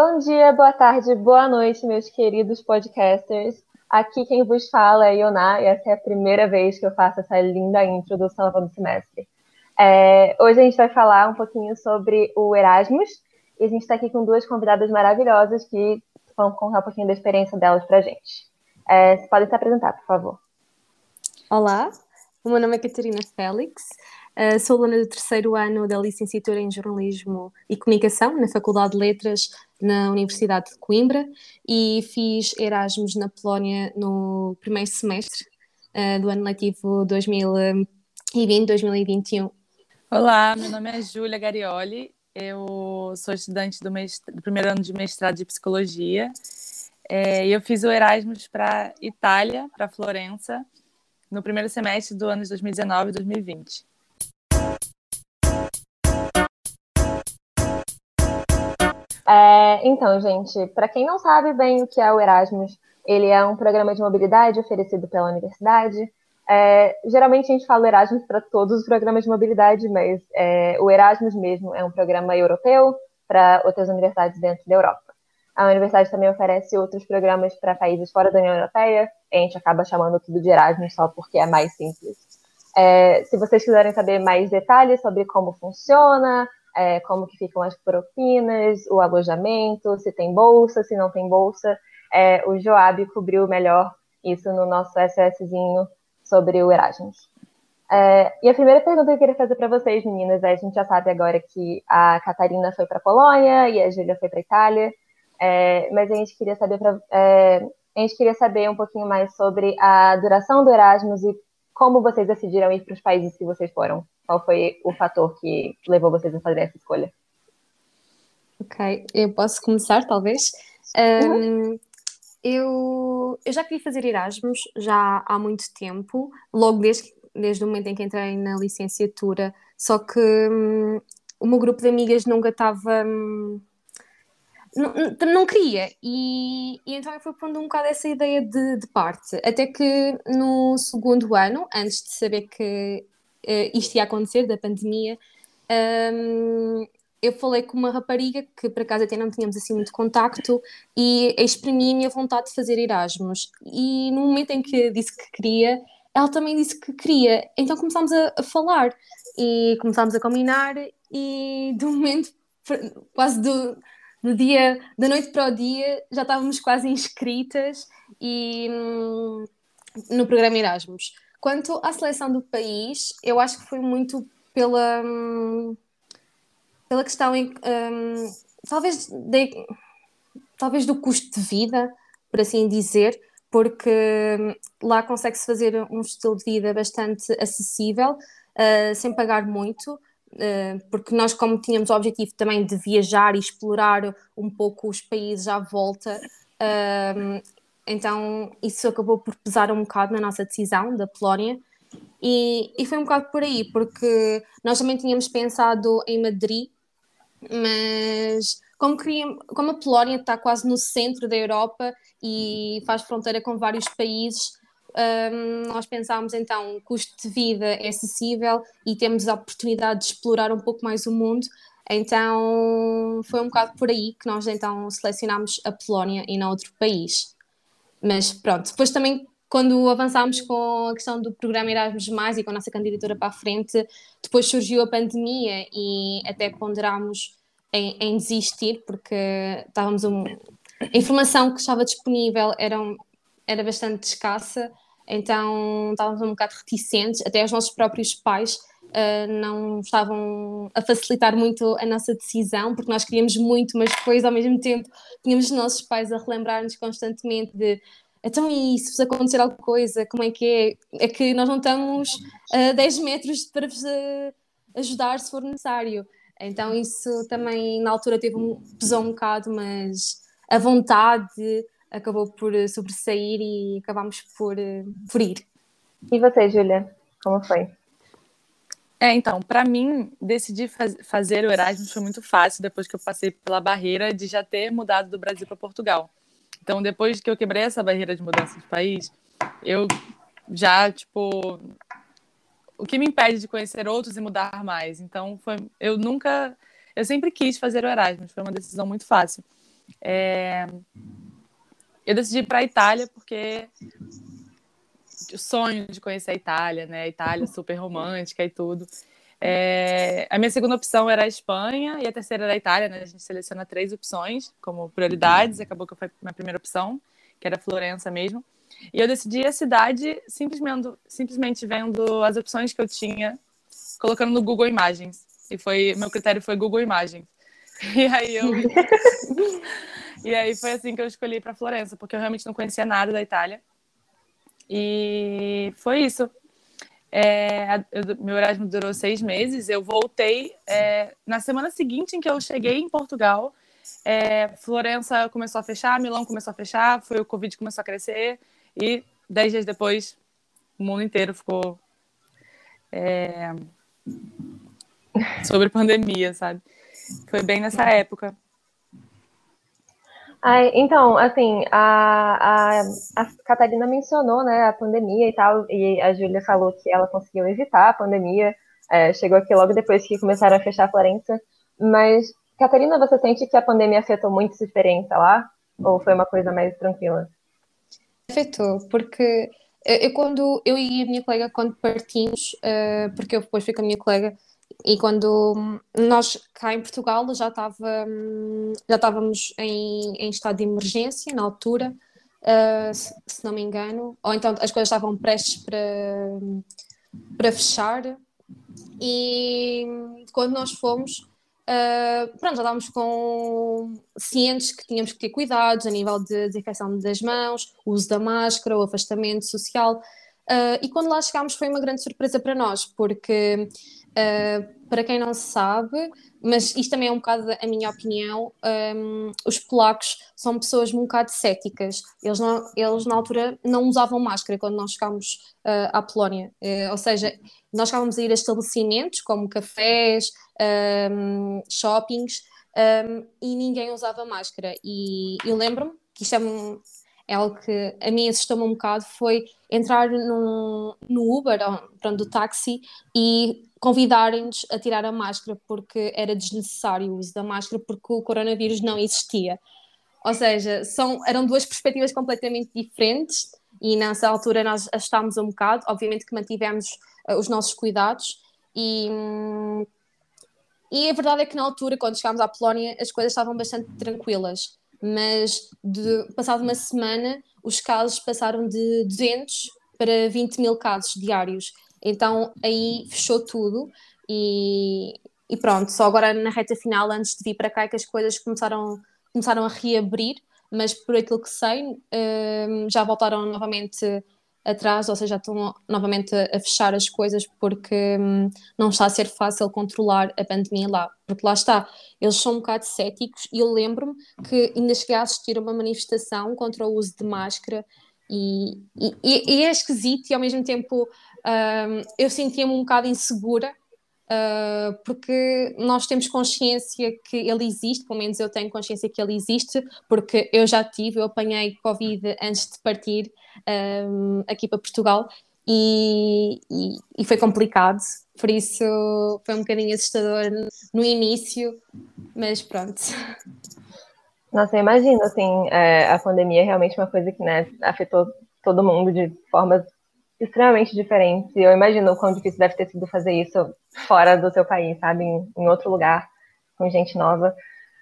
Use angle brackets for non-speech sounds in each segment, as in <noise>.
Bom dia, boa tarde, boa noite, meus queridos podcasters. Aqui quem vos fala é Ioná, e essa é a primeira vez que eu faço essa linda introdução do semestre. É, hoje a gente vai falar um pouquinho sobre o Erasmus, e a gente está aqui com duas convidadas maravilhosas que vão contar um pouquinho da experiência delas para a gente. É, você pode se apresentar, por favor. Olá, o meu nome é Catarina Félix, uh, sou aluna do terceiro ano da licenciatura em Jornalismo e Comunicação na Faculdade de Letras na Universidade de Coimbra e fiz Erasmus na Polónia no primeiro semestre uh, do ano letivo 2020-2021. Olá, meu nome é Júlia Garioli, eu sou estudante do, do, primeiro ano de mestrado de Psicologia é, e eu fiz o Erasmus para Itália, para Florença, no primeiro semestre do ano de 2019 e 2020. É, então, gente, para quem não sabe bem o que é o Erasmus, ele é um programa de mobilidade oferecido pela universidade. É, geralmente a gente fala Erasmus para todos os programas de mobilidade, mas é, o Erasmus mesmo é um programa europeu para outras universidades dentro da Europa. A universidade também oferece outros programas para países fora da União Europeia, a gente acaba chamando tudo de Erasmus só porque é mais simples. É, se vocês quiserem saber mais detalhes sobre como funciona, é, como que ficam as propinas, o alojamento, se tem bolsa, se não tem bolsa. É, o Joab cobriu melhor isso no nosso SSzinho sobre o Erasmus. É, e a primeira pergunta que eu queria fazer para vocês, meninas, é: a gente já sabe agora que a Catarina foi para a Polônia e a Júlia foi para a Itália, é, mas a gente queria saber pra, é, a gente queria saber um pouquinho mais sobre a duração do Erasmus e como vocês decidiram ir para os países que vocês foram. Qual foi o fator que levou vocês a fazer essa escolha? Ok, eu posso começar, talvez. Uhum. Um, eu, eu já queria fazer Erasmus já há muito tempo, logo desde, desde o momento em que entrei na licenciatura, só que um, o meu grupo de amigas nunca estava. Um, não, não queria, e, e, então eu fui pondo um bocado essa ideia de, de parte. Até que no segundo ano, antes de saber que uh, isto ia acontecer, da pandemia, um, eu falei com uma rapariga que por acaso até não tínhamos assim muito contacto e exprimi a minha vontade de fazer Erasmus. E no momento em que disse que queria, ela também disse que queria. Então começámos a, a falar e começámos a combinar e de um momento <laughs> quase do, do dia da noite para o dia já estávamos quase inscritas e hum, no programa Erasmus. Quanto à seleção do país, eu acho que foi muito pela, hum, pela questão em um, talvez, de, talvez do custo de vida, por assim dizer, porque hum, lá consegue-se fazer um estilo de vida bastante acessível, uh, sem pagar muito, porque nós, como tínhamos o objetivo também de viajar e explorar um pouco os países à volta, uh, então isso acabou por pesar um bocado na nossa decisão da Polónia. E, e foi um bocado por aí, porque nós também tínhamos pensado em Madrid, mas como, queríamos, como a Polónia está quase no centro da Europa e faz fronteira com vários países, um, nós pensámos então o custo de vida é acessível e temos a oportunidade de explorar um pouco mais o mundo. Então foi um bocado por aí que nós então selecionámos a Polónia e não outro país. Mas pronto, depois também quando avançámos com a questão do programa Erasmus Mais e com a nossa candidatura para a frente, depois surgiu a pandemia e até ponderámos em, em desistir porque estávamos um, a informação que estava disponível era, era bastante escassa, então estávamos um bocado reticentes, até os nossos próprios pais Uh, não estavam a facilitar muito a nossa decisão, porque nós queríamos muito, mas depois, ao mesmo tempo, tínhamos os nossos pais a relembrar-nos constantemente de então e se acontecer alguma coisa, como é que é? É que nós não estamos a 10 metros para vos uh, ajudar se for necessário. Então isso também na altura teve um, pesou um bocado, mas a vontade acabou por sobressair e acabámos por, por ir. E você, Júlia, como foi? É, então, para mim, decidir faz, fazer o Erasmus foi muito fácil depois que eu passei pela barreira de já ter mudado do Brasil para Portugal. Então, depois que eu quebrei essa barreira de mudança de país, eu já, tipo, o que me impede de conhecer outros e mudar mais? Então, foi, eu nunca, eu sempre quis fazer o Erasmus, foi uma decisão muito fácil. É... Eu decidi ir para a Itália porque o sonho de conhecer a Itália, né? A Itália super romântica e tudo. É... A minha segunda opção era a Espanha e a terceira era a Itália, né? A gente seleciona três opções como prioridades, acabou que foi minha primeira opção, que era Florença mesmo. E eu decidi a cidade simplesmente, simplesmente vendo as opções que eu tinha, colocando no Google Imagens. E foi meu critério foi Google Imagens. <laughs> E aí eu <laughs> E aí foi assim que eu escolhi para Florença, porque eu realmente não conhecia nada da Itália. E foi isso. É, eu, meu Erasmo durou seis meses. Eu voltei é, na semana seguinte em que eu cheguei em Portugal. É, Florença começou a fechar, Milão começou a fechar, foi o Covid começou a crescer e dez dias depois o mundo inteiro ficou é, sobre pandemia, sabe? Foi bem nessa época. Ai, então, assim, a, a, a Catarina mencionou, né, a pandemia e tal, e a Júlia falou que ela conseguiu evitar a pandemia, é, chegou aqui logo depois que começaram a fechar a Florença, mas, Catarina, você sente que a pandemia afetou muito sua experiência lá? Ou foi uma coisa mais tranquila? Afetou, porque eu, quando, eu e a minha colega, quando partimos, uh, porque eu depois fui com a minha colega, e quando nós cá em Portugal já, estava, já estávamos em, em estado de emergência na altura, uh, se, se, não me engano, ou então as coisas estavam prestes para, para fechar, e quando nós fomos, uh, pronto, já estávamos com cientes que tínhamos que ter cuidados a nível de desinfecção das mãos, uso da máscara, o afastamento social. Uh, e quando lá chegámos foi uma grande surpresa para nós, porque uh, para quem não sabe, mas isto também é um bocado a minha opinião, um, os polacos são pessoas um bocado céticas. Eles, não, eles na altura não usavam máscara quando nós chegámos uh, à Polónia. Uh, ou seja, nós chegávamos a ir a estabelecimentos como cafés, um, shoppings, um, e ninguém usava máscara. E eu lembro-me que isto é um, é algo que a mim assustou-me um bocado, foi entrar no, no Uber, pronto, do táxi, e convidarem-nos a tirar a máscara porque era desnecessário o uso da máscara porque o coronavírus não existia. Ou seja, são, eram duas perspectivas completamente diferentes e nessa altura nós assustámos um bocado, obviamente que mantivemos uh, os nossos cuidados e, hum, e a verdade é que na altura, quando chegámos à Polónia, as coisas estavam bastante tranquilas, mas de, passado uma semana os casos passaram de 200 para 20 mil casos diários. Então aí fechou tudo e, e pronto, só agora na reta final, antes de vir para cá, é que as coisas começaram, começaram a reabrir, mas por aquilo que sei, um, já voltaram novamente atrás, ou seja, estão novamente a, fechar as coisas porque um, não está a ser fácil controlar a pandemia lá, porque lá está, eles são um bocado céticos e eu lembro-me que ainda cheguei a assistir a uma manifestação contra o uso de máscara e, e, e é esquisito e ao mesmo tempo um, eu sentia-me um bocado insegura, uh, porque nós temos consciência que ele existe, pelo menos eu tenho consciência que ele existe, porque eu já tive, eu apanhei Covid antes de partir um, aqui para Portugal e, e, e, foi complicado, por isso foi um bocadinho assustador no início, mas pronto. Nossa, imagino, assim, é, a pandemia é realmente uma coisa que né, afetou todo mundo de formas extremamente diferentes. Eu imagino o quão difícil deve ter sido fazer isso fora do seu país, sabe? Em, em outro lugar, com gente nova.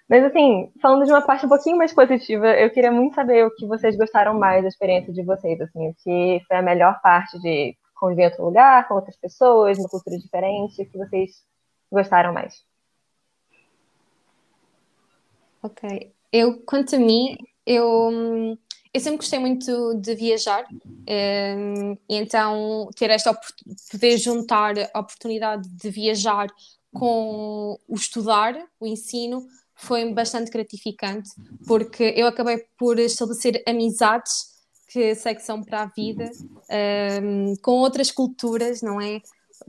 Mas, assim, falando de uma parte um pouquinho mais positiva, eu queria muito saber o que vocês gostaram mais da experiência de vocês, assim, o que foi a melhor parte de conviver em outro lugar, com outras pessoas, uma cultura diferente, o que vocês gostaram mais. Ok. Eu, quanto a mim, eu eu sempre gostei muito de viajar um, e então ter esta poder juntar a oportunidade de viajar com o estudar, o ensino, foi bastante gratificante porque eu acabei por estabelecer amizades que sei que são para a vida um, com outras culturas, não é?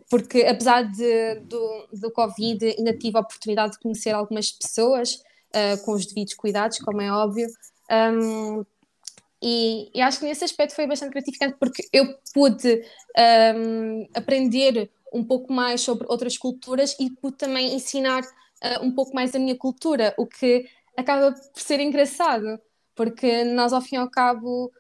Porque apesar de, do, do Covid ainda tive a oportunidade de conhecer algumas pessoas uh, com os devidos cuidados, como é óbvio. Um, e, e, acho que nesse aspecto foi bastante gratificante porque eu pude um, aprender um pouco mais sobre outras culturas e pude também ensinar uh, um pouco mais a minha cultura, o que acaba por ser engraçado, porque nós, ao fim e ao cabo,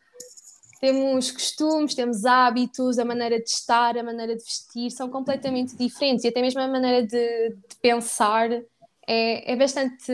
temos costumes, temos hábitos, a maneira de estar, a maneira de vestir são completamente diferentes e até mesmo a maneira de, de pensar é, é bastante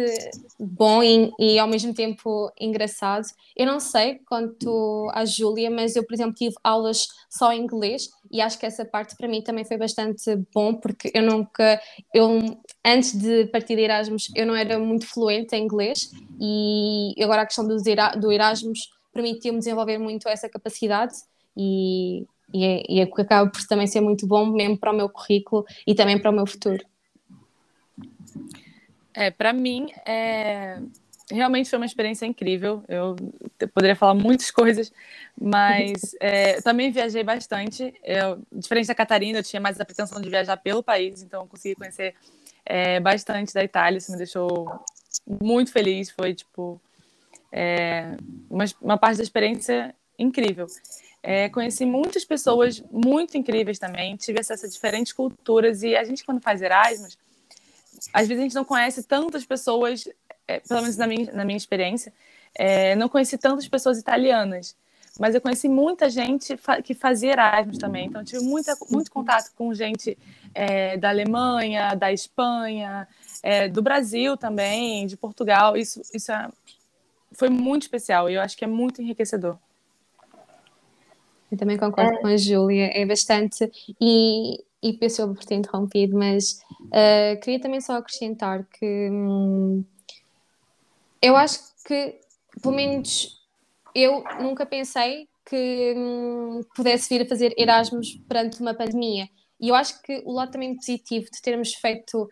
bom e, e, ao mesmo tempo engraçado. Eu não sei quanto à Júlia, mas eu, por exemplo, tive aulas só em inglês e acho que essa parte para mim também foi bastante bom, porque eu nunca, eu antes de partir de Erasmus, eu não era muito fluente em inglês e agora a questão do, Erasmus permitiu-me desenvolver muito essa capacidade e, e, é, e é acaba por também ser muito bom mesmo para o meu currículo e também para o meu futuro. É, para mim, é... realmente foi uma experiência incrível. Eu poderia falar muitas coisas, mas é, também viajei bastante. Eu, diferente da Catarina, eu tinha mais a pretensão de viajar pelo país, então consegui conhecer é, bastante da Itália. Isso me deixou muito feliz. Foi tipo é, uma, uma parte da experiência incrível. É, conheci muitas pessoas muito incríveis também, tive acesso a diferentes culturas e a gente quando faz Erasmus às vezes a gente não conhece tantas pessoas, é, pelo menos na minha, na minha experiência, é, não conheci tantas pessoas italianas, mas eu conheci muita gente fa que fazia Erasmus também. Então, tive muita, muito contato com gente é, da Alemanha, da Espanha, é, do Brasil também, de Portugal. Isso, isso é, foi muito especial e eu acho que é muito enriquecedor. Eu também concordo é. com a Júlia, é bastante. E, e peço por ter interrompido, mas uh, queria também só acrescentar que hum, eu acho que, pelo menos, eu nunca pensei que hum, pudesse vir a fazer Erasmus perante uma pandemia. E eu acho que o lado também positivo de termos feito uh,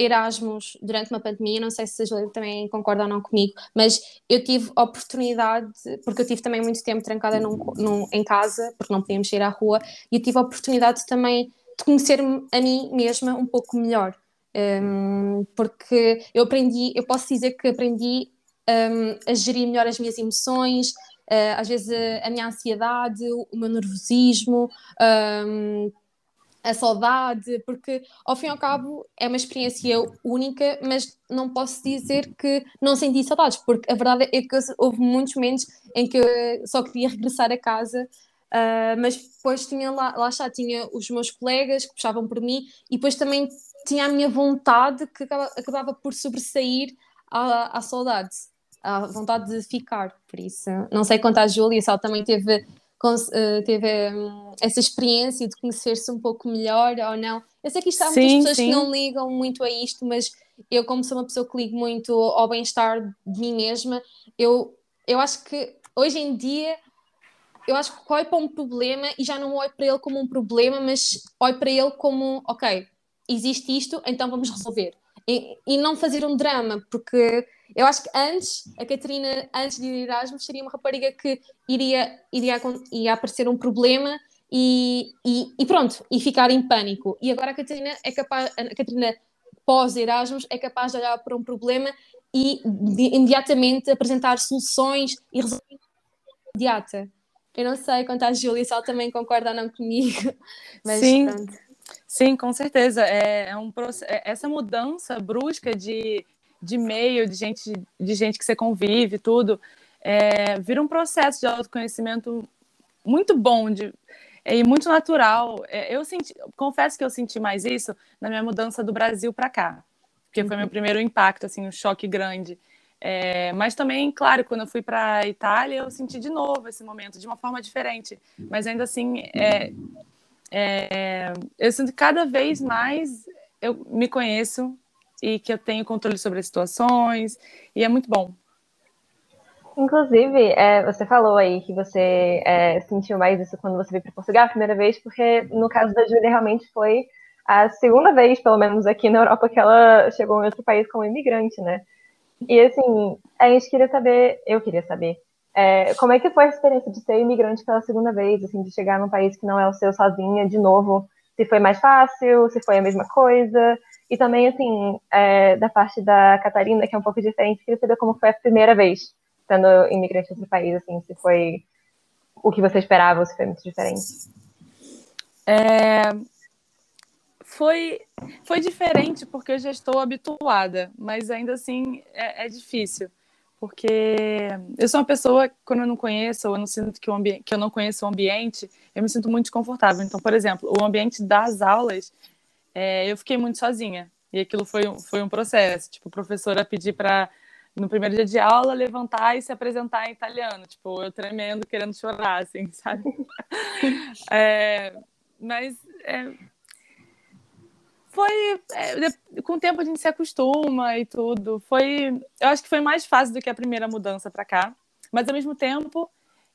Erasmus durante uma pandemia, não sei se a Julia também concorda ou não comigo, mas eu tive oportunidade, porque eu tive também muito tempo trancada num, num, em casa, porque não podíamos sair à rua, e eu tive a oportunidade também de conhecer-me a mim mesma um pouco melhor. Um, porque eu aprendi, eu posso dizer que aprendi um, a gerir melhor as minhas emoções, uh, às vezes a, a, minha ansiedade, o meu nervosismo, um, a saudade, porque ao fim e ao cabo é uma experiência única, mas não posso dizer que não senti saudades, porque a verdade é que houve muitos momentos em que eu só queria regressar a casa, uh, mas depois tinha lá, lá está, tinha os meus colegas que puxavam por mim e depois também tinha a minha vontade que acaba, acabava por sobressair à, à saudade, à vontade de ficar, por isso. Não sei quanto à Júlia, se ela também teve uh, teve um, essa experiência de conhecer-se um pouco melhor ou não. Eu sei que isto há sim, muitas pessoas sim. que não ligam muito a isto, mas eu, como sou uma pessoa que ligo muito ao bem-estar de mim mesma, eu, eu acho que hoje em dia eu acho que olho para um problema e já não olho para ele como um problema, mas olho para ele como, ok, existe isto, então vamos resolver. E, e não fazer um drama, porque eu acho que antes, a Catarina, antes de ir Erasmus, seria uma rapariga que iria, iria, ia aparecer um problema e, e, e, pronto, e ficar em pânico. E agora a Catarina é capaz, a Catarina pós-Erasmus é capaz de olhar para um problema e de, imediatamente apresentar soluções e resolver imediata. Eu não sei quanto à Júlia, se ela também concorda ou não comigo, <laughs> mas Sim. pronto. Sim, com certeza. É, é um é, essa mudança brusca de, de meio, de gente, de gente que você convive, tudo, é, vira um processo de autoconhecimento muito bom de, é, e muito natural. É, eu senti, confesso que eu senti mais isso na minha mudança do Brasil para cá, porque foi meu uhum. primeiro impacto, assim, um choque grande. É, mas também, claro, quando eu fui para a Itália, eu senti de novo esse momento, de uma forma diferente. Mas ainda assim, é, é, eu sinto que cada vez mais eu me conheço e que eu tenho controle sobre as situações, e é muito bom. Inclusive, é, você falou aí que você é, sentiu mais isso quando você veio para Portugal a primeira vez, porque no caso da Júlia realmente foi a segunda vez, pelo menos aqui na Europa, que ela chegou em outro país como imigrante, né? E assim, a gente queria saber, eu queria saber, é, como é que foi a experiência de ser imigrante pela segunda vez, assim, de chegar num país que não é o seu sozinha de novo? Se foi mais fácil, se foi a mesma coisa? E também, assim, é, da parte da Catarina, que é um pouco diferente, queria saber como foi a primeira vez sendo imigrante em outro país, assim, se foi o que você esperava ou se foi muito diferente. É, foi, foi diferente porque eu já estou habituada, mas ainda assim é, é difícil. Porque eu sou uma pessoa, quando eu não conheço, ou eu não sinto que, o que eu não conheço o ambiente, eu me sinto muito desconfortável. Então, por exemplo, o ambiente das aulas, é, eu fiquei muito sozinha. E aquilo foi, foi um processo. Tipo, a professora pedir para, no primeiro dia de aula, levantar e se apresentar em italiano. Tipo, eu tremendo, querendo chorar, assim, <laughs> sabe? é, mas é, foi é, com o tempo a gente se acostuma e tudo. Foi, eu acho que foi mais fácil do que a primeira mudança para cá. Mas ao mesmo tempo,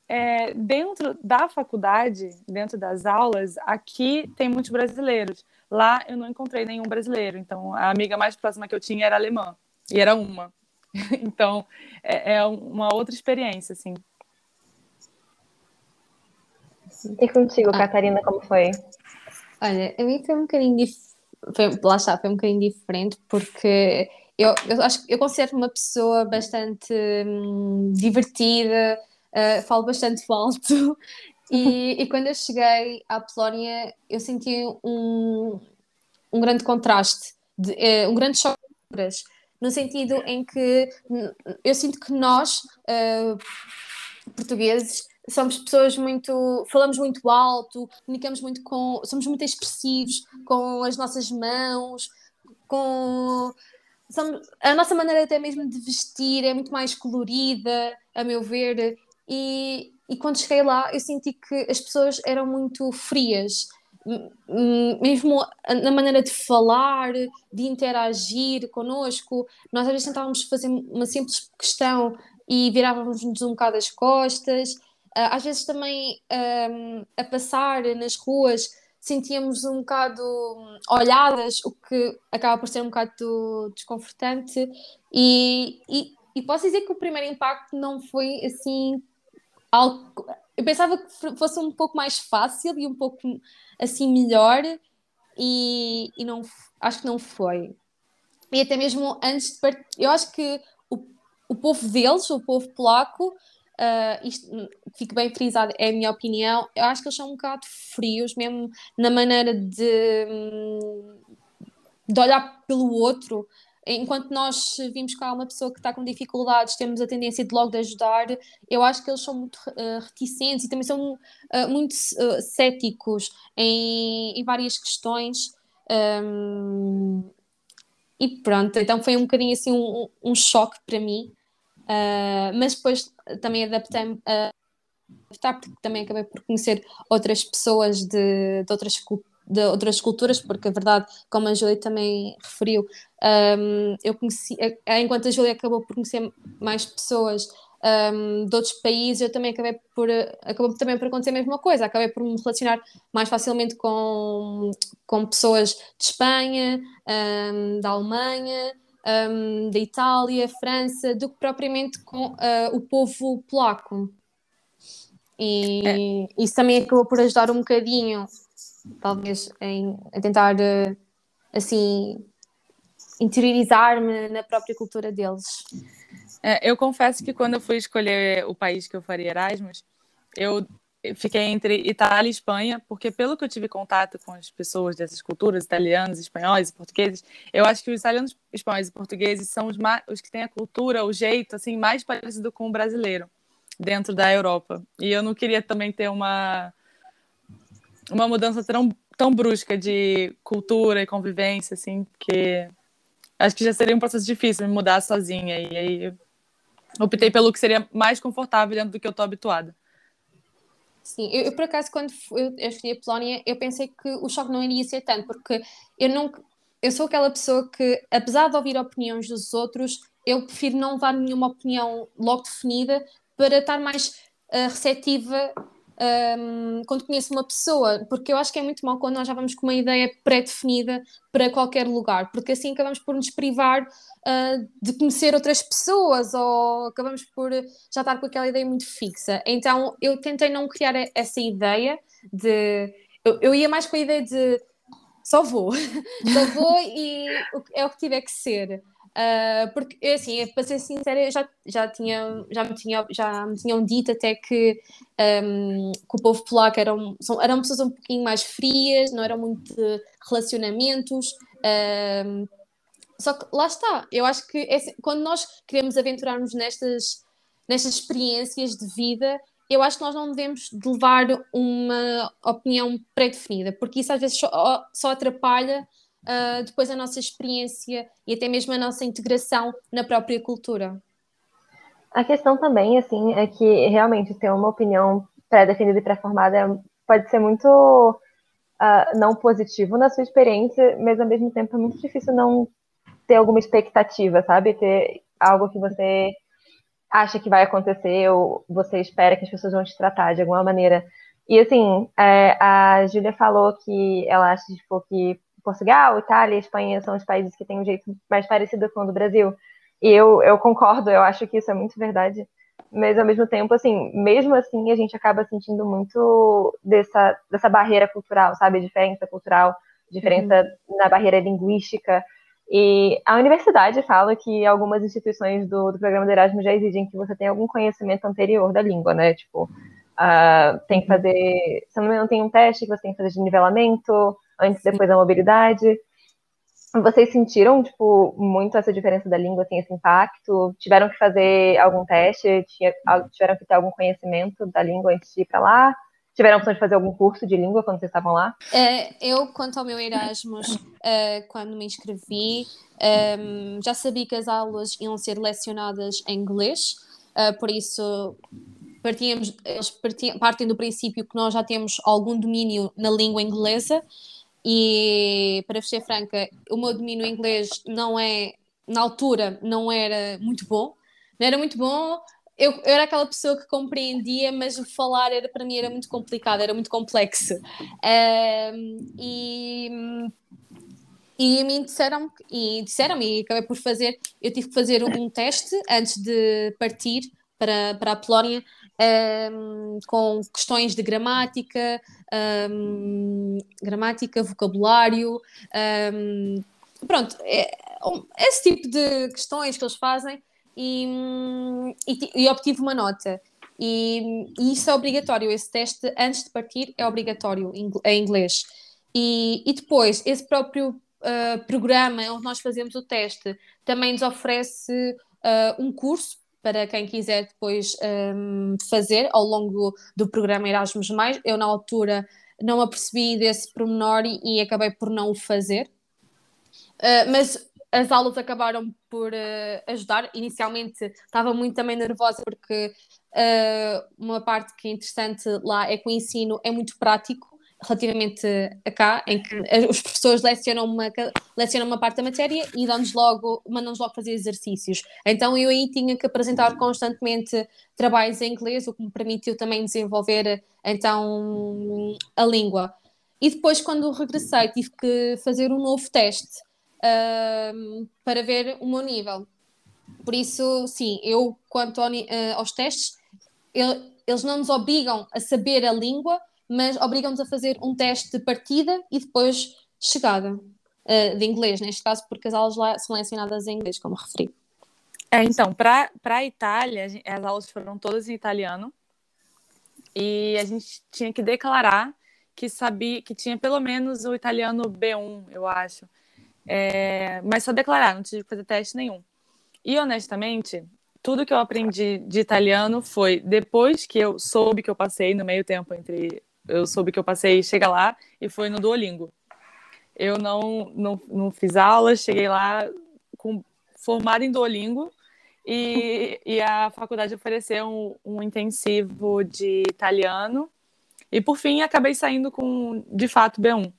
é, dentro da faculdade, dentro das aulas, aqui tem muitos brasileiros. Lá eu não encontrei nenhum brasileiro. Então a amiga mais próxima que eu tinha era alemã e era uma. <laughs> então é, é uma outra experiência, assim. E contigo, ah. Catarina, como foi? Olha, a mim foi um bocadinho foi, lá está, foi um bocadinho diferente, porque eu, eu acho eu considero uma pessoa bastante hum, divertida, uh, falo bastante alto, e, <laughs> e, quando eu cheguei à Polónia eu senti um, um grande contraste, de, uh, um grande choque no sentido em que eu sinto que nós, uh, portugueses, somos pessoas muito. falamos muito alto, comunicamos muito com. somos muito expressivos com as nossas mãos, com. Somos, a nossa maneira até mesmo de vestir é muito mais colorida, a meu ver, e, e quando cheguei lá eu senti que as pessoas eram muito frias, mesmo na maneira de falar, de interagir connosco. Nós às vezes tentávamos fazer uma simples questão e virávamos-nos um bocado as costas ah, às vezes também um, a passar nas ruas sentíamos um bocado olhadas, o que acaba por ser um bocado desconfortante. E, e, e, posso dizer que o primeiro impacto não foi assim algo. Eu pensava que fosse um pouco mais fácil e um pouco assim melhor, e, e não, acho que não foi. E até mesmo antes de partir, eu acho que o, o povo deles, o povo polaco, Uh, isto fico bem frisado, é a minha opinião. Eu acho que eles são um bocado frios, mesmo na maneira de, hum, de olhar pelo outro. Enquanto nós vimos que há uma pessoa que está com dificuldades, temos a tendência de logo de ajudar, eu acho que eles são muito uh, reticentes e também são uh, muito céticos em, em, várias questões. Um, e pronto, então foi um bocadinho assim um, um choque para mim. Uh, mas depois também adaptei-me a adaptar, porque também acabei por conhecer outras pessoas de, de outras de outras culturas, porque a verdade, como a Júlia também referiu, um, eu conheci, enquanto a Júlia acabou por conhecer mais pessoas um, de outros países, eu também acabei por acabou também por acontecer a mesma coisa, acabei por me relacionar mais facilmente com, com pessoas de Espanha, um, da Alemanha, um, da Itália, França, do que propriamente com uh, o povo polaco. E é. isso também acabou por ajudar um bocadinho, talvez, em, a tentar, uh, assim, interiorizar-me na própria cultura deles. É, eu confesso que quando eu fui escolher o país que eu faria Erasmus, eu fiquei entre Itália e Espanha, porque pelo que eu tive contato com as pessoas dessas culturas, italianos, espanhóis e portugueses, eu acho que os italianos, espanhóis e portugueses são os, mais, os que têm a cultura, o jeito assim mais parecido com o brasileiro dentro da Europa. E eu não queria também ter uma uma mudança tão, tão brusca de cultura e convivência assim, porque acho que já seria um processo difícil me mudar sozinha e aí optei pelo que seria mais confortável dentro do que eu estou habituada. Sim, eu, eu, por acaso, quando eu, eu escolhi a Polónia, eu pensei que o choque não iria ser tanto, porque eu não. Eu sou aquela pessoa que, apesar de ouvir opiniões dos outros, eu prefiro não dar nenhuma opinião logo definida para estar mais uh, receptiva um, quando conheço uma pessoa, porque eu acho que é muito mal quando nós já vamos com uma ideia pré-definida para qualquer lugar, porque assim acabamos por nos privar uh, de conhecer outras pessoas ou acabamos por já estar com aquela ideia muito fixa. Então eu tentei não criar essa ideia de. Eu, eu ia mais com a ideia de só vou, <laughs> só vou e é o que tiver que ser. Uh, porque, assim, para ser sincera, já, já, tinha, já, me tinha, já me tinham dito até que, um, que o povo polaco eram, são, eram pessoas um pouquinho mais frias, não eram muito relacionamentos. Um, só que lá está, eu acho que é, quando nós queremos aventurar-nos nestas, nestas experiências de vida, eu acho que nós não devemos de levar uma opinião pré-definida, porque isso às vezes só, só atrapalha uh, depois a nossa experiência e até mesmo a nossa integração na própria cultura. A questão também, assim, é que realmente ter uma opinião pré-definida e pré-formada pode ser muito uh, não positivo na sua experiência, mas ao mesmo tempo é muito difícil não ter alguma expectativa, sabe? Ter algo que você acha que vai acontecer ou você espera que as pessoas vão te tratar de alguma maneira. E assim, é, a Júlia falou que ela acha tipo, que Portugal, Itália, Espanha são os países que têm um jeito mais parecido com o do Brasil. E eu, eu concordo, eu acho que isso é muito verdade. Mas ao mesmo tempo, assim, mesmo assim, a gente acaba sentindo muito dessa, dessa barreira cultural, sabe? Diferença cultural, diferença uhum. na barreira linguística. E a universidade fala que algumas instituições do, do programa de Erasmus já exigem que você tenha algum conhecimento anterior da língua, né? Tipo, uh, tem que fazer. Se não me engano, tem um teste que você tem que fazer de nivelamento, antes e depois da mobilidade. Vocês sentiram, tipo, muito essa diferença da língua, assim, esse impacto? Tiveram que fazer algum teste? Tiveram que ter algum conhecimento da língua antes de ir para lá? tiveram a opção de fazer algum curso de língua quando vocês estavam lá? Uh, eu, quanto ao meu Erasmus, uh, quando me inscrevi, um, ehm, já sabia que as aulas iam ser lecionadas em inglês, uh, por isso partíamos, eles partiam, partem do princípio que nós já temos algum domínio na língua inglesa e, para ser franca, o meu domínio inglês não é, na altura, não era muito bom, não era muito bom, eu, eu, era aquela pessoa que compreendia, mas o falar era para mim era muito complicado, era muito complexo. Um, e, e a mim disseram e disseram e acabei por fazer, eu tive que fazer um teste antes de partir para, para a Polónia um, com questões de gramática, um, gramática, vocabulário, pronto, é, esse tipo de questões que eles fazem e, e, e obtive uma nota. E, e, isso é obrigatório, esse teste antes de partir é obrigatório em inglês. E, e depois, esse próprio uh, programa onde nós fazemos o teste também nos oferece uh, um curso para quem quiser depois um, fazer ao longo do programa Erasmus. Eu, na altura, não apercebi desse pormenor e, e acabei por não o fazer. Uh, mas as aulas acabaram por uh, ajudar. Inicialmente estava muito também nervosa porque uh, uma parte que é interessante lá é que o ensino é muito prático relativamente a cá, em que os professores lecionam uma, lecionam uma parte da matéria e dão-nos logo, mandam-nos logo fazer exercícios. Então eu aí tinha que apresentar constantemente trabalhos em inglês, o que me permitiu também desenvolver então a língua. E depois, quando regressei, tive que fazer um novo teste uh, para ver o meu nível. Por isso, sim, eu, quanto ao, uh, aos testes, eu, eles não nos obrigam a saber a língua, mas obrigam-nos a fazer um teste de partida e depois chegada uh, de inglês, neste caso, porque as aulas lá são lecionadas em inglês, como referi. É, então, para a Itália, as aulas foram todas em italiano e a gente tinha que declarar que sabia que tinha pelo menos o italiano B1, eu acho. É, mas só declarar, não tive que fazer teste nenhum. E honestamente, tudo que eu aprendi de italiano foi depois que eu soube que eu passei no meio tempo entre eu soube que eu passei chega lá e foi no Duolingo. Eu não, não, não fiz aulas, cheguei lá com formada em Duolingo e, e a faculdade ofereceu um, um intensivo de italiano e por fim acabei saindo com de fato B1.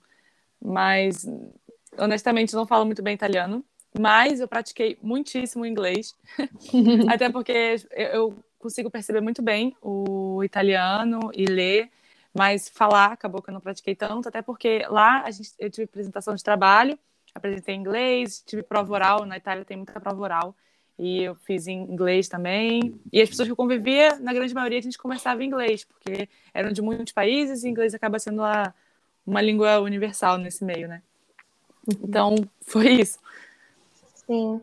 Mas honestamente não falo muito bem italiano, mas eu pratiquei muitíssimo inglês, <laughs> até porque eu consigo perceber muito bem o italiano e ler, mas falar acabou que eu não pratiquei tanto, até porque lá a gente, eu tive apresentação de trabalho, apresentei em inglês, tive prova oral, na Itália tem muita prova oral, e eu fiz em inglês também. E as pessoas que eu convivia, na grande maioria, a gente conversava em inglês, porque eram de muitos países e inglês acaba sendo a, uma língua universal nesse meio, né? Então, foi isso. Sim.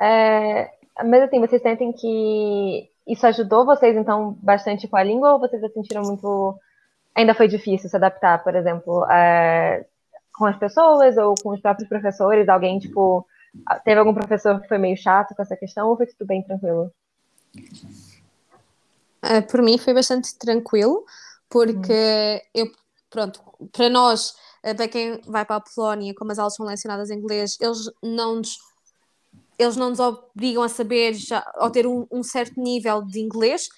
É, mas assim, vocês sentem que isso ajudou vocês, então, bastante com a língua, ou vocês se sentiram muito. Ainda foi difícil se adaptar, por exemplo, é, com as pessoas ou com os próprios professores? Alguém, tipo, teve algum professor que foi meio chato com essa questão, ou foi tudo bem tranquilo? Uh, por mim foi bastante tranquilo, porque hum. eu, pronto, para nós, uh, para quem vai para a Polónia, como as aulas são lecionadas em inglês, eles não nos, eles não nos obrigam a saber já, ou ter um, um certo nível de inglês,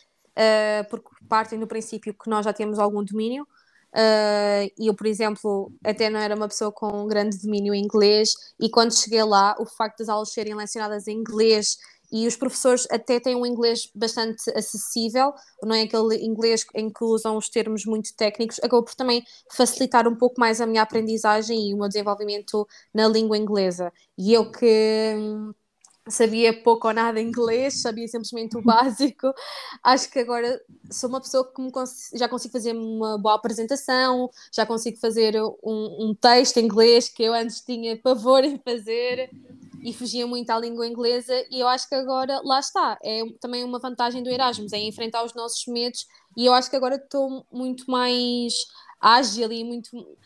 uh, porque partem do princípio que nós já temos algum domínio. e eu, por exemplo, até não era uma pessoa com um grande domínio em inglês, e quando cheguei lá, o facto das aulas serem lecionadas em inglês e os professores até têm um inglês bastante acessível, não é aquele inglês em que usam os termos muito técnicos, acabou por também facilitar um pouco mais a minha aprendizagem e o meu desenvolvimento na língua inglesa. E eu que hum, sabia pouco ou nada inglês, sabia simplesmente o básico. <laughs> Acho que agora sou uma pessoa que cons já consigo fazer uma boa apresentação, já consigo fazer um, um texto em inglês que eu antes tinha pavor em fazer e fugia muito à língua inglesa e eu acho que agora lá está, é também uma vantagem do Erasmus, é enfrentar os nossos medos e eu acho que agora estou muito mais ágil e muito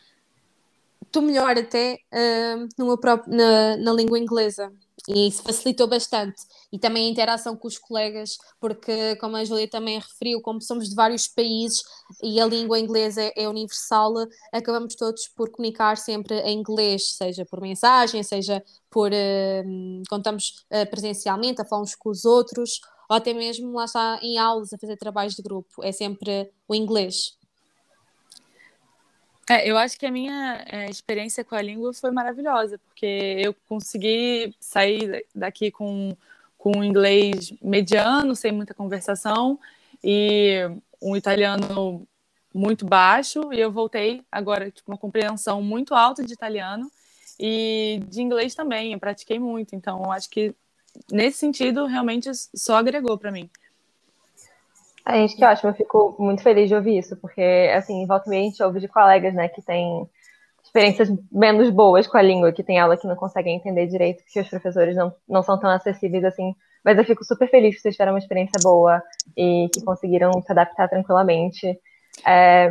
estou melhor até uh, no meu próprio, na, na língua inglesa e isso facilitou bastante. E também a interação com os colegas, porque, como a Júlia também referiu, como somos de vários países e a língua inglesa é, é universal, acabamos todos por comunicar sempre em inglês, seja por mensagem, seja por uh, estamos uh, presencialmente a falar uns com os outros, ou até mesmo lá está em aulas a fazer trabalhos de grupo, é sempre o inglês. É, eu acho que a minha é, experiência com a língua foi maravilhosa, porque eu consegui sair daqui com, com um inglês mediano, sem muita conversação, e um italiano muito baixo, e eu voltei agora com tipo, uma compreensão muito alta de italiano, e de inglês também, eu pratiquei muito, então acho que nesse sentido realmente só agregou para mim. A gente que ótimo, eu fico muito feliz de ouvir isso, porque, assim, volta e meia a gente ouve de colegas, né, que tem experiências menos boas com a língua, que tem aula que não conseguem entender direito, porque os professores não, não são tão acessíveis assim. Mas eu fico super feliz que vocês tiveram uma experiência boa e que conseguiram se adaptar tranquilamente. É,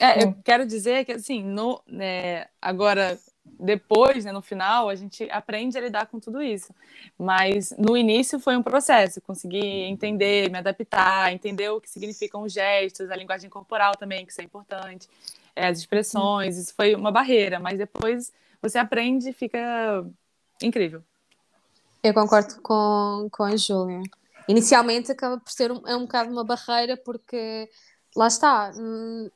é, eu quero dizer que, assim, no, né, agora depois, né, no final, a gente aprende a lidar com tudo isso. Mas no início foi um processo, consegui entender, me adaptar, entender o que significam os gestos, a linguagem corporal também, que isso é importante, é, as expressões, isso foi uma barreira, mas depois você aprende e fica incrível. Eu concordo com, com a Júlia. Inicialmente acaba por ser um, é um bocado uma barreira, porque lá está, hum,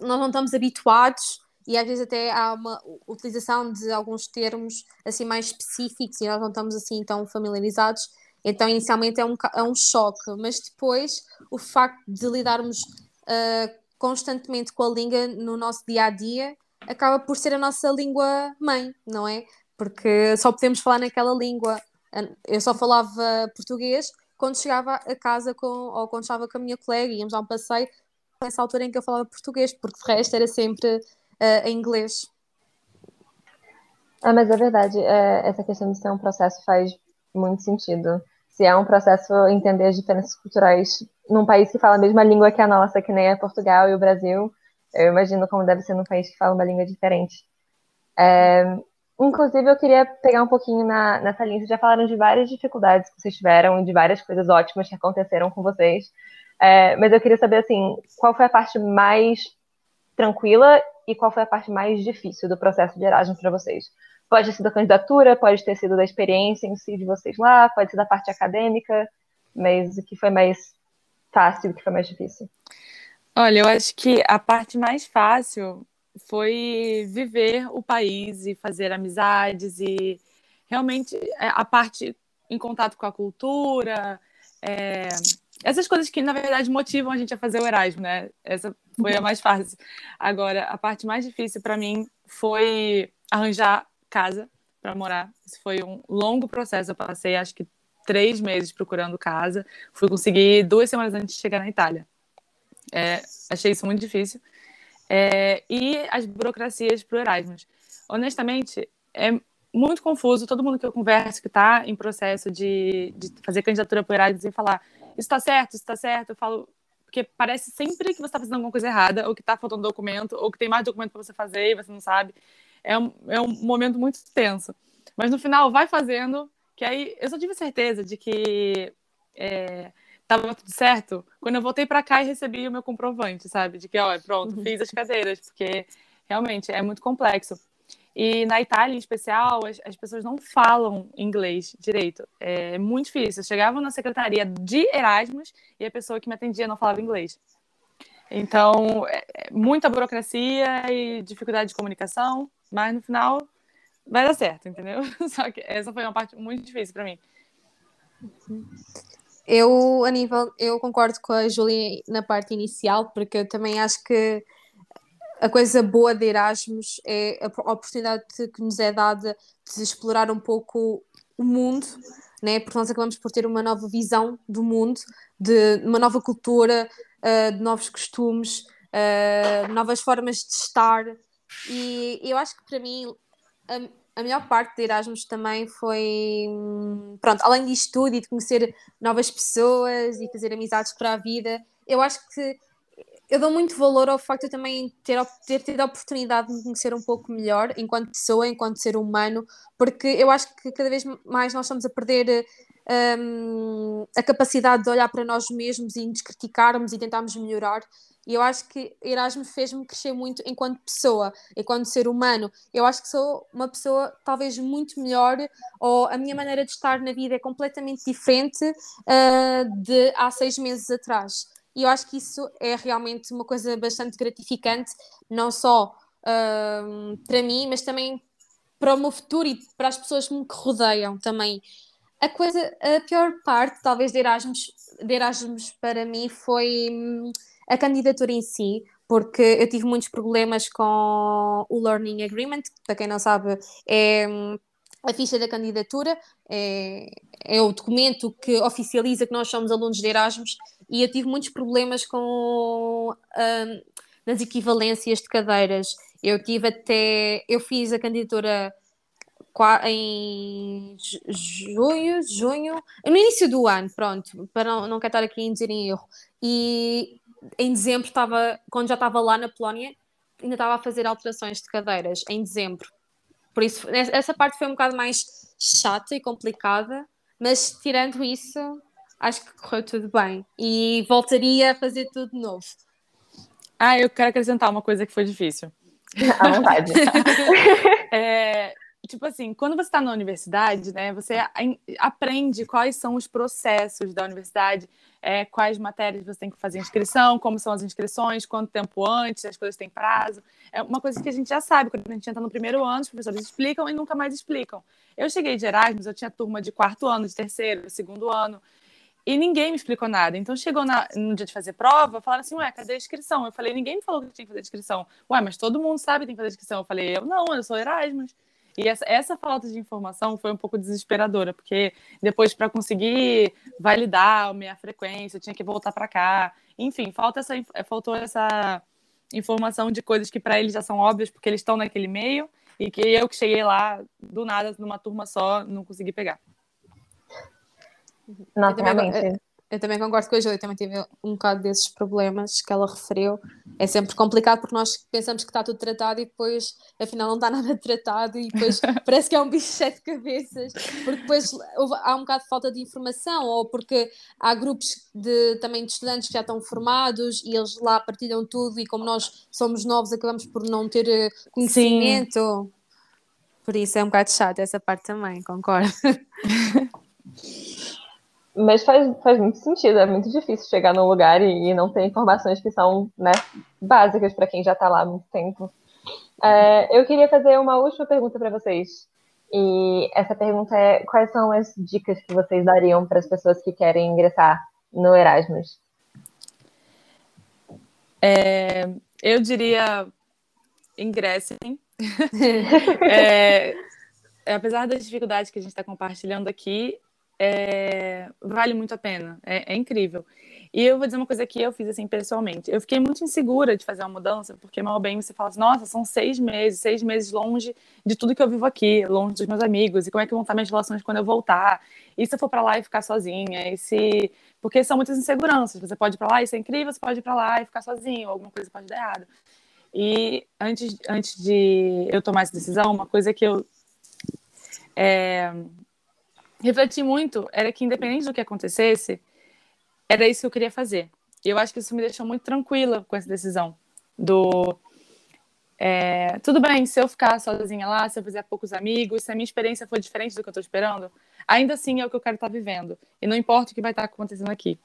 nós não estamos habituados e às vezes até há uma utilização de alguns termos assim mais específicos e nós não estamos assim tão familiarizados. Então, inicialmente é um, é um choque, mas depois o facto de lidarmos uh, constantemente com a língua no nosso dia a dia acaba por ser a nossa língua mãe, não é? Porque só podemos falar naquela língua. Eu só falava português quando chegava a casa com, ou quando estava com a minha colega, íamos a um passeio, nessa altura em que eu falava português, porque de resto era sempre uh, em inglês. Ah, mas é verdade, é, essa questão de ser um processo faz muito sentido. Se é um processo entender as diferenças culturais num país que fala a mesma língua que a nossa, que nem é Portugal e o Brasil, eu imagino como deve ser num país que fala uma língua diferente. É, inclusive, eu queria pegar um pouquinho na, nessa linha. Vocês já falaram de várias dificuldades que vocês tiveram e de várias coisas ótimas que aconteceram com vocês. É, mas eu queria saber, assim, qual foi a parte mais tranquila e qual foi a parte mais difícil do processo de Erasmus para vocês? Pode ter sido a candidatura, pode ter sido da experiência em si de vocês lá, pode ser da parte acadêmica, mas o que foi mais fácil o que foi mais difícil? Olha, eu acho que a parte mais fácil foi viver o país e fazer amizades e realmente é, a parte em contato com a cultura, é, essas coisas que, na verdade, motivam a gente a fazer o Erasmus, né? Essa foi a mais fácil. Agora, a parte mais difícil para mim foi arranjar casa para morar. Isso foi um longo processo. Eu passei, acho que, três meses procurando casa. Fui conseguir duas semanas antes de chegar na Itália. É, achei isso muito difícil. É, e as burocracias para o Erasmus. Honestamente, é muito confuso. Todo mundo que eu converso que está em processo de, de fazer candidatura para o Erasmus e falar está certo, isso está certo, eu falo porque parece sempre que você está fazendo alguma coisa errada, ou que está faltando documento, ou que tem mais documento para você fazer e você não sabe. É um, é um momento muito tenso. Mas no final, vai fazendo, que aí eu só tive certeza de que estava é, tudo certo quando eu voltei para cá e recebi o meu comprovante, sabe? De que, ó, pronto, uhum. fiz as cadeiras, porque realmente é muito complexo. E na Itália, em especial, as, as pessoas não falam inglês direito. É muito difícil. Eu chegava na secretaria de Erasmus e a pessoa que me atendia não falava inglês. Então, é, é muita burocracia e dificuldade de comunicação, mas no final vai dar certo, entendeu? <laughs> Só que essa foi uma parte muito difícil para mim. Eu, a nível, eu concordo com a Julia na parte inicial, porque eu também acho que a coisa boa de Erasmus é a oportunidade que nos é dada de explorar um pouco o mundo, né? porque nós acabamos por ter uma nova visão do mundo, de uma nova cultura, uh, de novos costumes, uh, novas formas de estar. E eu acho que para mim a, a melhor parte de Erasmus também foi, pronto, além disto tudo e de conhecer novas pessoas e fazer amizades para a vida, eu acho que eu dou muito valor ao facto de também ter, ter tido a oportunidade de me conhecer um pouco melhor enquanto pessoa, enquanto ser humano, porque eu acho que cada vez mais nós estamos a perder um, a capacidade de olhar para nós mesmos e nos criticarmos e tentarmos melhorar. E eu acho que Erasmus fez-me crescer muito enquanto pessoa, enquanto ser humano. Eu acho que sou uma pessoa talvez muito melhor, ou a minha maneira de estar na vida é completamente diferente uh, de há seis meses atrás e eu acho que isso é realmente uma coisa bastante gratificante, não só uh, para mim, mas também para o meu futuro e para as pessoas que me rodeiam também. A coisa, a pior parte, talvez, de Erasmus, de Erasmus para mim foi hum, a candidatura em si, porque eu tive muitos problemas com o Learning Agreement, para quem não sabe, é hum, a ficha da candidatura, é, é o documento que oficializa que nós somos alunos de Erasmus e eu tive muitos problemas com um, nas equivalências de cadeiras. Eu tive até, eu fiz a candidatura em junho, junho, no início do ano, pronto, para não, não estar aqui a dizer em erro. E em dezembro estava, quando já estava lá na Polónia, ainda estava a fazer alterações de cadeiras em dezembro. Por isso, essa parte foi um bocado mais chata e complicada, mas tirando isso, acho que correu tudo bem e voltaria a fazer tudo de novo. Ah, eu quero acrescentar uma coisa que foi difícil. À vontade. <laughs> é, tipo assim, quando você está na universidade, né, você aprende quais são os processos da universidade, é, quais matérias você tem que fazer inscrição, como são as inscrições, quanto tempo antes, as coisas têm prazo. É uma coisa que a gente já sabe, quando a gente entra no primeiro ano, os professores explicam e nunca mais explicam. Eu cheguei de Erasmus, eu tinha turma de quarto ano, de terceiro, de segundo ano, e ninguém me explicou nada. Então chegou na, no dia de fazer prova, falaram assim: Ué, cadê a inscrição? Eu falei: Ninguém me falou que tinha que fazer inscrição. Ué, mas todo mundo sabe que tem que fazer inscrição. Eu falei: Eu não, eu sou Erasmus. E essa, essa falta de informação foi um pouco desesperadora, porque depois, para conseguir validar a minha frequência, eu tinha que voltar para cá. Enfim, falta essa, faltou essa informação de coisas que para eles já são óbvias, porque eles estão naquele meio, e que eu que cheguei lá, do nada, numa turma só, não consegui pegar. Não, eu também, eu também concordo com a Júlia, também tive um bocado desses problemas que ela referiu. É sempre complicado porque nós pensamos que está tudo tratado e depois, afinal, não está nada tratado e depois <laughs> parece que é um bicho de sete cabeças, porque depois há um bocado de falta de informação ou porque há grupos de, também de estudantes que já estão formados e eles lá partilham tudo e como nós somos novos acabamos por não ter eh, conhecimento. Sim. Por isso é um bocado chato essa parte também, concordo. <laughs> Mas faz, faz muito sentido, é muito difícil chegar num lugar e, e não ter informações que são né, básicas para quem já está lá há muito tempo. É, eu queria fazer uma última pergunta para vocês. E essa pergunta é: quais são as dicas que vocês dariam para as pessoas que querem ingressar no Erasmus? É, eu diria: ingressem. <laughs> é, apesar das dificuldades que a gente está compartilhando aqui, é, vale muito a pena. É, é, incrível. E eu vou dizer uma coisa que eu fiz assim pessoalmente. Eu fiquei muito insegura de fazer uma mudança, porque mal bem você fala assim, nossa, são seis meses, seis meses longe de tudo que eu vivo aqui, longe dos meus amigos, e como é que vão estar minhas relações quando eu voltar? E se eu for para lá e ficar sozinha? E se... Porque são muitas inseguranças. Você pode ir para lá e isso é incrível, você pode ir para lá e ficar sozinho, alguma coisa pode dar errado. E antes, antes de eu tomar essa decisão, uma coisa que eu é, refleti muito era que, independente do que acontecesse, era isso que eu queria fazer. E eu acho que isso me deixou muito tranquila com essa decisão. Do. É, tudo bem, se eu ficar sozinha lá, se eu fizer poucos amigos, se a minha experiência for diferente do que eu estou esperando, ainda assim é o que eu quero estar tá vivendo. E não importa o que vai estar tá acontecendo aqui.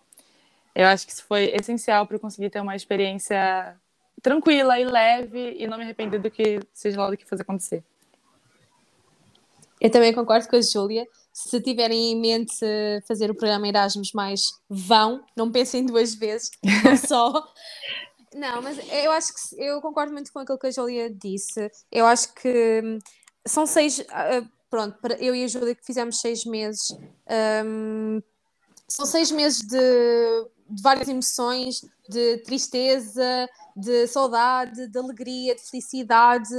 Eu acho que isso foi essencial para eu conseguir ter uma experiência tranquila e leve e não me arrepender do que seja lá do que fazer acontecer. Eu também concordo com a Júlia. Se tiverem em mente fazer o programa Erasmus mais, vão, não pensem duas vezes, não <laughs> só. não, mas eu acho que eu concordo muito com aquilo que a Júlia disse. Eu acho que hum, são seis. Ah, ah, pronto, eu e a Júlia que fizemos seis meses. Um, são seis meses de, de várias emoções, de tristeza, de saudade, de alegria, de felicidade,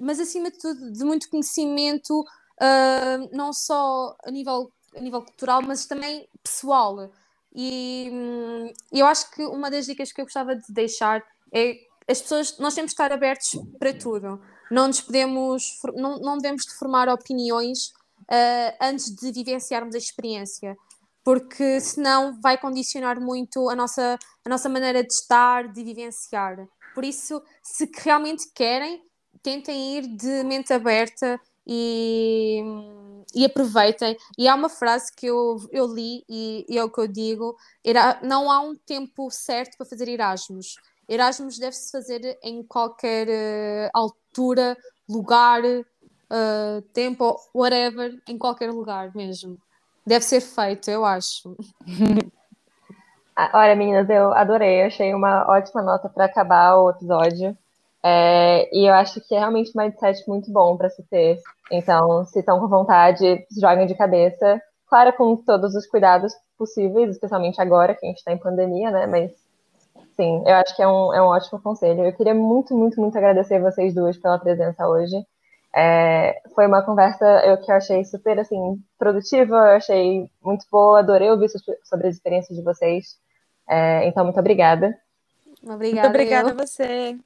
mas acima de tudo de muito conhecimento uh, não só a nível, a nível cultural, mas também pessoal. E hum, eu acho que uma das dicas que eu gostava de deixar é as pessoas, nós temos que estar abertos para tudo. Não nos podemos, não, não devemos de formar opiniões uh, antes de vivenciarmos a experiência, porque senão vai condicionar muito a nossa, a nossa maneira de estar, de vivenciar. Por isso, se realmente querem, tentem ir de mente aberta e, e aproveitem. E há uma frase que eu, eu li e, e é o que eu digo: era, não há um tempo certo para fazer Erasmus. Erasmus deve-se fazer em qualquer uh, altura, lugar, uh, tempo, whatever, em qualquer lugar mesmo. Deve ser feito, eu acho. <laughs> Ah, olha, meninas, eu adorei. Achei uma ótima nota para acabar o episódio. É, e eu acho que é realmente um mindset muito bom para se ter. Então, se estão com vontade, joguem de cabeça. Claro, com todos os cuidados possíveis, especialmente agora que a gente está em pandemia, né? Mas, sim, eu acho que é um, é um ótimo conselho. Eu queria muito, muito, muito agradecer vocês duas pela presença hoje. É, foi uma conversa eu, que eu achei super assim, produtiva, eu achei muito boa, adorei ouvir sobre as experiências de vocês. É, então, muito obrigada. Obrigada, muito obrigada eu. a você.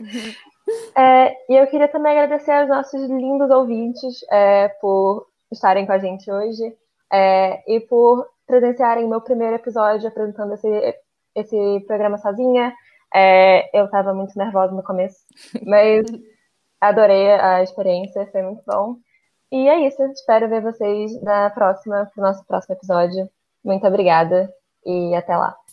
<laughs> É, e eu queria também agradecer aos nossos lindos ouvintes é, por estarem com a gente hoje é, e por presenciarem meu primeiro episódio apresentando esse, esse programa sozinha. É, eu estava muito nervosa no começo, <laughs> mas adorei a experiência, foi muito bom. E é isso, espero ver vocês na próxima, no nosso próximo episódio. Muito obrigada e até lá.